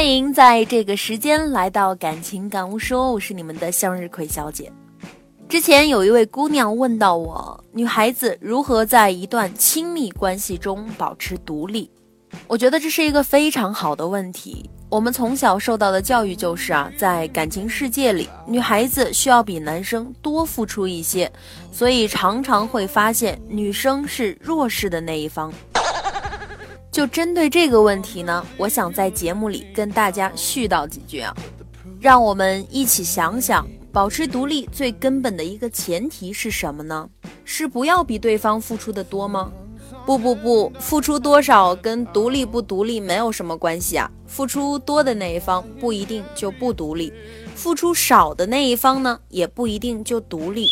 欢迎在这个时间来到感情感悟说，我是你们的向日葵小姐。之前有一位姑娘问到我，女孩子如何在一段亲密关系中保持独立？我觉得这是一个非常好的问题。我们从小受到的教育就是啊，在感情世界里，女孩子需要比男生多付出一些，所以常常会发现女生是弱势的那一方。就针对这个问题呢，我想在节目里跟大家絮叨几句啊，让我们一起想想，保持独立最根本的一个前提是什么呢？是不要比对方付出的多吗？不不不，付出多少跟独立不独立没有什么关系啊。付出多的那一方不一定就不独立，付出少的那一方呢，也不一定就独立。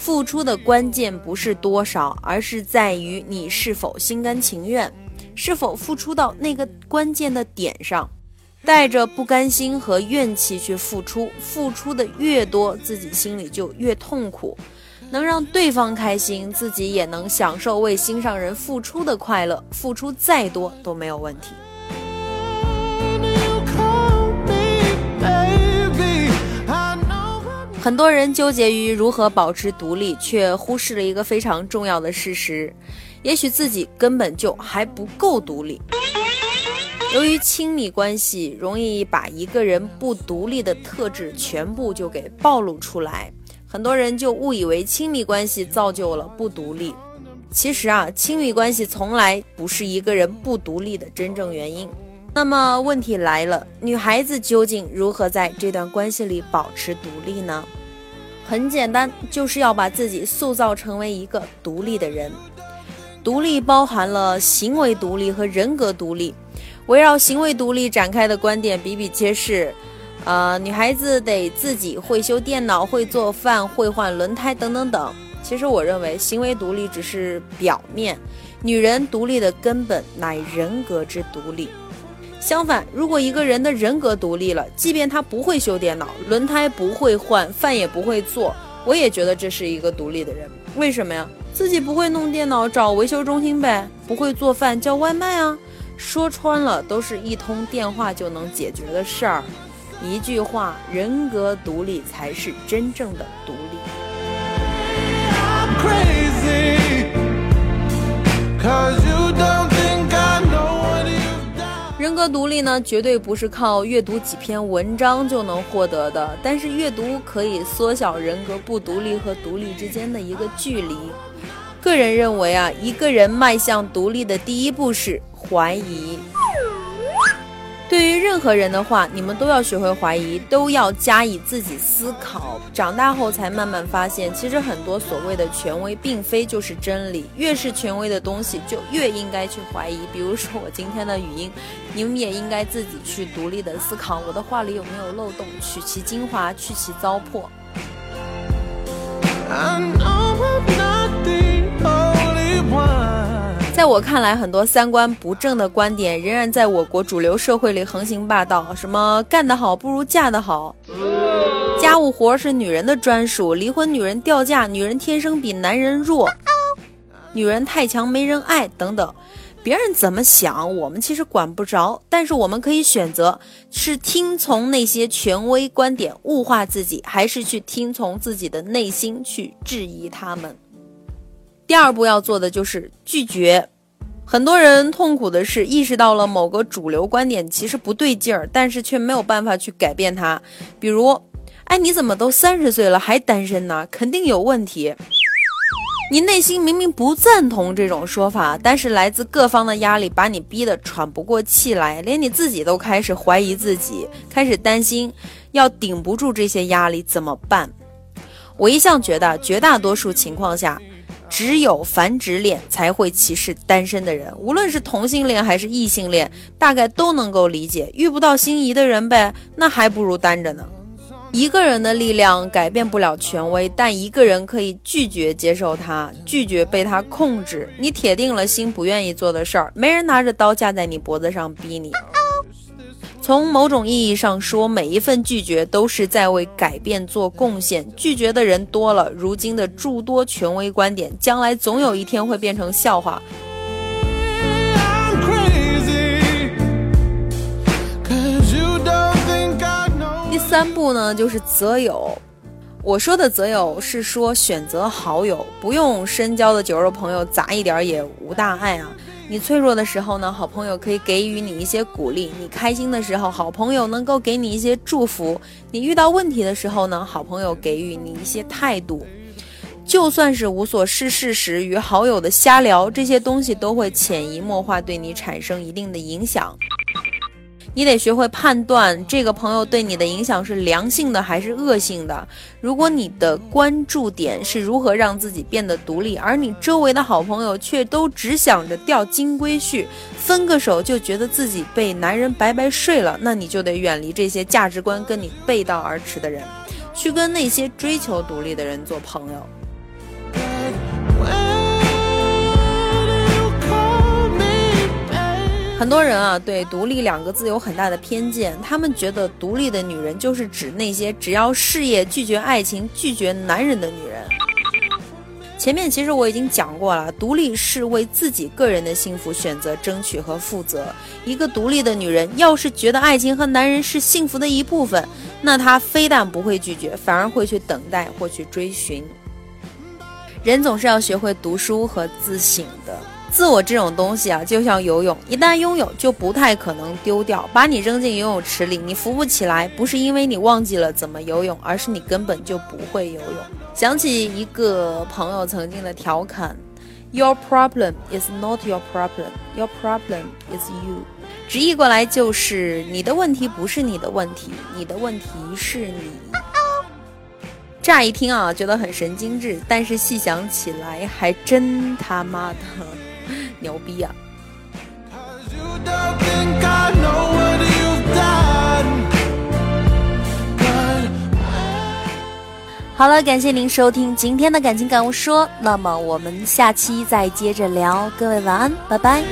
付出的关键不是多少，而是在于你是否心甘情愿，是否付出到那个关键的点上。带着不甘心和怨气去付出，付出的越多，自己心里就越痛苦。能让对方开心，自己也能享受为心上人付出的快乐，付出再多都没有问题。很多人纠结于如何保持独立，却忽视了一个非常重要的事实：也许自己根本就还不够独立。由于亲密关系容易把一个人不独立的特质全部就给暴露出来，很多人就误以为亲密关系造就了不独立。其实啊，亲密关系从来不是一个人不独立的真正原因。那么问题来了，女孩子究竟如何在这段关系里保持独立呢？很简单，就是要把自己塑造成为一个独立的人。独立包含了行为独立和人格独立。围绕行为独立展开的观点比比皆是。呃，女孩子得自己会修电脑、会做饭、会换轮胎等等等。其实我认为，行为独立只是表面，女人独立的根本乃人格之独立。相反，如果一个人的人格独立了，即便他不会修电脑，轮胎不会换，饭也不会做，我也觉得这是一个独立的人。为什么呀？自己不会弄电脑，找维修中心呗；不会做饭，叫外卖啊。说穿了，都是一通电话就能解决的事儿。一句话，人格独立才是真正的独立。格独立呢，绝对不是靠阅读几篇文章就能获得的。但是阅读可以缩小人格不独立和独立之间的一个距离。个人认为啊，一个人迈向独立的第一步是怀疑。对于任何人的话，你们都要学会怀疑，都要加以自己思考。长大后才慢慢发现，其实很多所谓的权威，并非就是真理。越是权威的东西，就越应该去怀疑。比如说我今天的语音，你们也应该自己去独立的思考，我的话里有没有漏洞，取其精华，去其糟粕。我看来，很多三观不正的观点仍然在我国主流社会里横行霸道。什么干得好不如嫁得好，家务活是女人的专属，离婚女人掉价，女人天生比男人弱，女人太强没人爱等等。别人怎么想，我们其实管不着，但是我们可以选择是听从那些权威观点物化自己，还是去听从自己的内心去质疑他们。第二步要做的就是拒绝。很多人痛苦的是意识到了某个主流观点其实不对劲儿，但是却没有办法去改变它。比如，哎，你怎么都三十岁了还单身呢？肯定有问题。你内心明明不赞同这种说法，但是来自各方的压力把你逼得喘不过气来，连你自己都开始怀疑自己，开始担心要顶不住这些压力怎么办？我一向觉得，绝大多数情况下。只有繁殖恋才会歧视单身的人，无论是同性恋还是异性恋，大概都能够理解。遇不到心仪的人呗，那还不如单着呢。一个人的力量改变不了权威，但一个人可以拒绝接受他，拒绝被他控制。你铁定了心不愿意做的事儿，没人拿着刀架在你脖子上逼你。从某种意义上说，每一份拒绝都是在为改变做贡献。拒绝的人多了，如今的诸多权威观点，将来总有一天会变成笑话。第三步呢，就是择友。我说的择友是说选择好友，不用深交的酒肉朋友杂一点也无大碍啊。你脆弱的时候呢，好朋友可以给予你一些鼓励；你开心的时候，好朋友能够给你一些祝福；你遇到问题的时候呢，好朋友给予你一些态度。就算是无所事事时与好友的瞎聊，这些东西都会潜移默化对你产生一定的影响。你得学会判断这个朋友对你的影响是良性的还是恶性的。如果你的关注点是如何让自己变得独立，而你周围的好朋友却都只想着钓金龟婿，分个手就觉得自己被男人白白睡了，那你就得远离这些价值观跟你背道而驰的人，去跟那些追求独立的人做朋友。很多人啊，对“独立”两个字有很大的偏见。他们觉得独立的女人就是指那些只要事业、拒绝爱情、拒绝男人的女人。前面其实我已经讲过了，独立是为自己个人的幸福选择、争取和负责。一个独立的女人，要是觉得爱情和男人是幸福的一部分，那她非但不会拒绝，反而会去等待或去追寻。人总是要学会读书和自省的。自我这种东西啊，就像游泳，一旦拥有，就不太可能丢掉。把你扔进游泳池里，你浮不起来，不是因为你忘记了怎么游泳，而是你根本就不会游泳。想起一个朋友曾经的调侃：“Your problem is not your problem, your problem is you。”直译过来就是：你的问题不是你的问题，你的问题是你。乍一听啊，觉得很神经质，但是细想起来，还真他妈的。牛逼啊！好了，感谢您收听今天的感情感悟说，那么我们下期再接着聊，各位晚安，拜拜。